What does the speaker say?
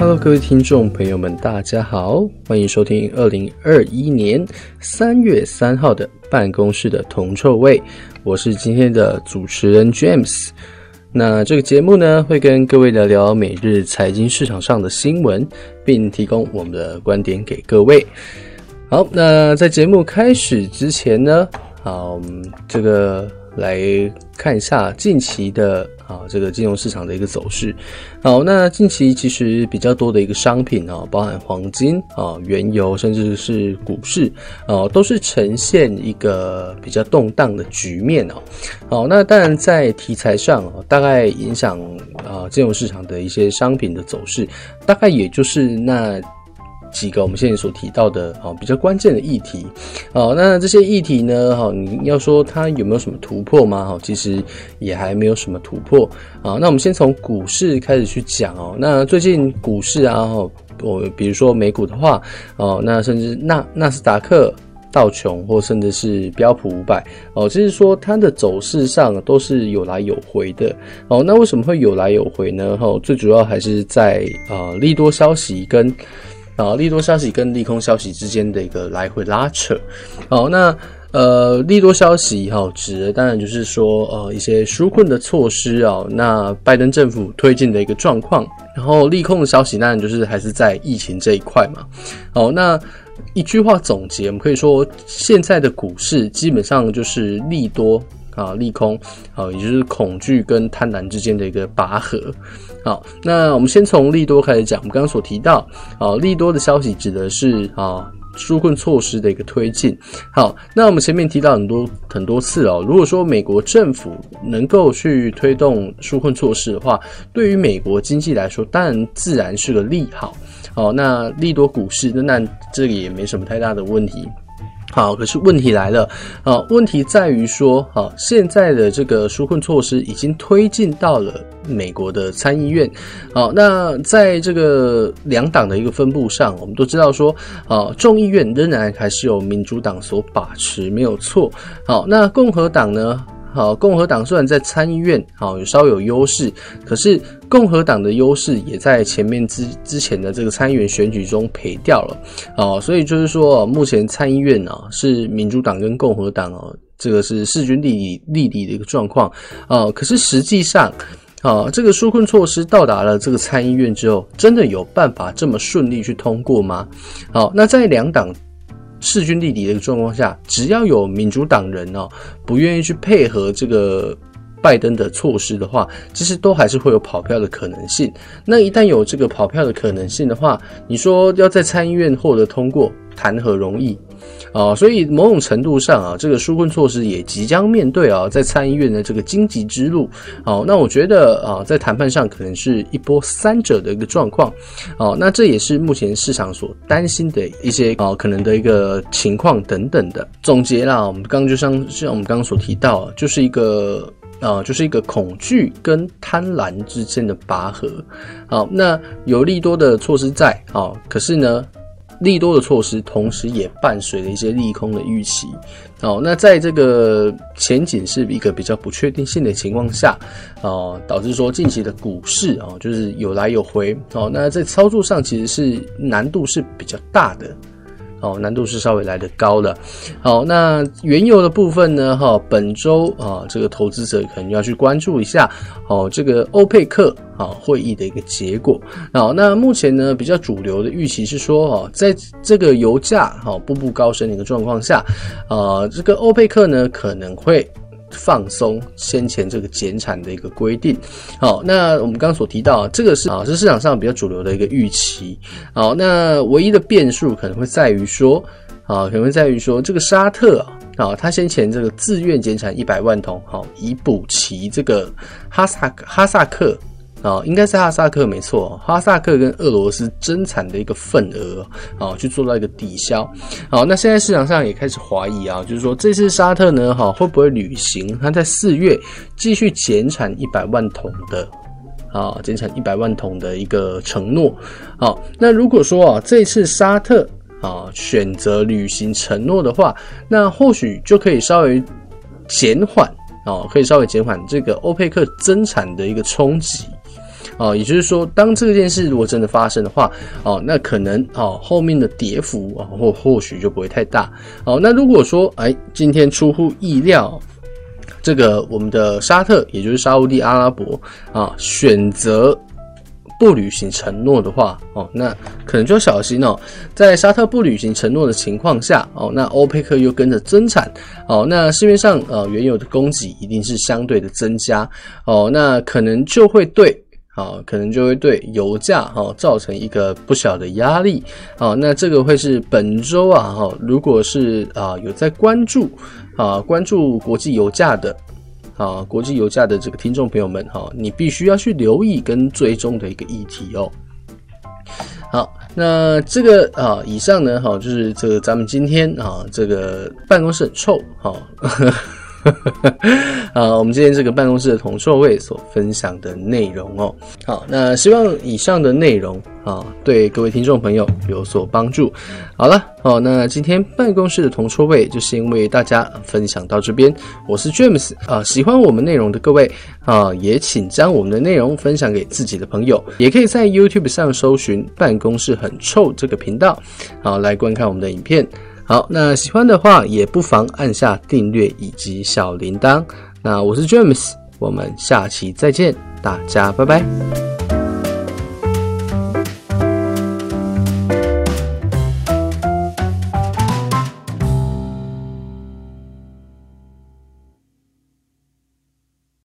Hello，各位听众朋友们，大家好，欢迎收听二零二一年三月三号的办公室的铜臭味。我是今天的主持人 James。那这个节目呢，会跟各位聊聊每日财经市场上的新闻，并提供我们的观点给各位。好，那在节目开始之前呢，好，这个。来看一下近期的啊，这个金融市场的一个走势。好，那近期其实比较多的一个商品啊，包含黄金啊、原油，甚至是股市啊，都是呈现一个比较动荡的局面哦。好，那当然在题材上啊，大概影响啊金融市场的一些商品的走势，大概也就是那。几个我们现在所提到的啊比较关键的议题，好，那这些议题呢，哈，你要说它有没有什么突破吗？哈，其实也还没有什么突破啊。那我们先从股市开始去讲哦。那最近股市啊，哈，我比如说美股的话，哦，那甚至纳纳斯达克、道琼或甚至是标普五百，哦，就是说它的走势上都是有来有回的。哦，那为什么会有来有回呢？哈，最主要还是在啊利多消息跟。啊，利多消息跟利空消息之间的一个来回拉扯。好，那呃，利多消息哈，指的当然就是说呃一些纾困的措施啊，那拜登政府推进的一个状况。然后利空的消息当然就是还是在疫情这一块嘛。好，那一句话总结，我们可以说现在的股市基本上就是利多。啊，利空，啊，也就是恐惧跟贪婪之间的一个拔河。好，那我们先从利多开始讲。我们刚刚所提到，啊，利多的消息指的是啊，纾困措施的一个推进。好，那我们前面提到很多很多次哦，如果说美国政府能够去推动纾困措施的话，对于美国经济来说，当然自然是个利好。好，那利多股市，那那这里也没什么太大的问题。好，可是问题来了，啊，问题在于说，啊，现在的这个纾困措施已经推进到了美国的参议院，好，那在这个两党的一个分布上，我们都知道说，啊，众议院仍然还是由民主党所把持，没有错，好，那共和党呢？好，共和党虽然在参议院好有稍有优势，可是共和党的优势也在前面之之前的这个参议员选举中赔掉了。哦，所以就是说，目前参议院啊是民主党跟共和党哦，这个是势均力敌力敌的一个状况。哦，可是实际上，啊，这个纾困措施到达了这个参议院之后，真的有办法这么顺利去通过吗？好，那在两党。势均力敌的一个状况下，只要有民主党人哦不愿意去配合这个拜登的措施的话，其实都还是会有跑票的可能性。那一旦有这个跑票的可能性的话，你说要在参议院获得通过，谈何容易？啊，所以某种程度上啊，这个纾困措施也即将面对啊，在参议院的这个荆棘之路。好，那我觉得啊，在谈判上可能是一波三折的一个状况。哦，那这也是目前市场所担心的一些啊可能的一个情况等等的总结啦。我们刚刚就像像我们刚刚所提到，就是一个啊，就是一个恐惧跟贪婪之间的拔河。好，那有利多的措施在啊，可是呢，利多的措施，同时也伴随了一些利空的预期。哦，那在这个前景是一个比较不确定性的情况下，哦，导致说近期的股市哦，就是有来有回。哦，那在操作上其实是难度是比较大的。哦，难度是稍微来的高的。好，那原油的部分呢？哈，本周啊，这个投资者可能要去关注一下哦，这个欧佩克啊会议的一个结果。好，那目前呢，比较主流的预期是说，哦，在这个油价哈步步高升的一个状况下，啊，这个欧佩克呢可能会。放松先前这个减产的一个规定，好，那我们刚刚所提到，这个是啊，是市场上比较主流的一个预期，好，那唯一的变数可能会在于说，啊，可能会在于说，这个沙特啊，他先前这个自愿减产一百万桶，好，以补齐这个哈萨哈萨克。啊，应该是哈萨克没错，哈萨克跟俄罗斯增产的一个份额啊，去做到一个抵消。好，那现在市场上也开始怀疑啊，就是说这次沙特呢，哈会不会履行他在四月继续减产一百万桶的啊，减产一百万桶的一个承诺。好，那如果说啊，这次沙特啊选择履行承诺的话，那或许就可以稍微减缓啊，可以稍微减缓这个欧佩克增产的一个冲击。哦，也就是说，当这件事如果真的发生的话，哦，那可能哦后面的跌幅啊或或许就不会太大。哦，那如果说哎今天出乎意料，这个我们的沙特也就是沙乌地阿拉伯啊选择。不履行承诺的话，哦，那可能就要小心哦。在沙特不履行承诺的情况下，哦，那欧佩克又跟着增产，哦，那市面上呃原油的供给一定是相对的增加，哦，那可能就会对，啊，可能就会对油价哈、造成一个不小的压力，哦，那这个会是本周啊，哈，如果是啊有在关注啊关注国际油价的。啊，国际油价的这个听众朋友们，哈，你必须要去留意跟追踪的一个议题哦。好，那这个啊，以上呢，哈，就是这个咱们今天啊，这个办公室很臭，哈。我们今天这个办公室的铜臭味所分享的内容哦，好，那希望以上的内容啊，对各位听众朋友有所帮助。好了，哦，那今天办公室的铜臭味就先为大家分享到这边。我是 James 啊，喜欢我们内容的各位啊，也请将我们的内容分享给自己的朋友，也可以在 YouTube 上搜寻“办公室很臭”这个频道，好，来观看我们的影片。好，那喜欢的话也不妨按下订阅以及小铃铛。那我是 James，我们下期再见，大家拜拜。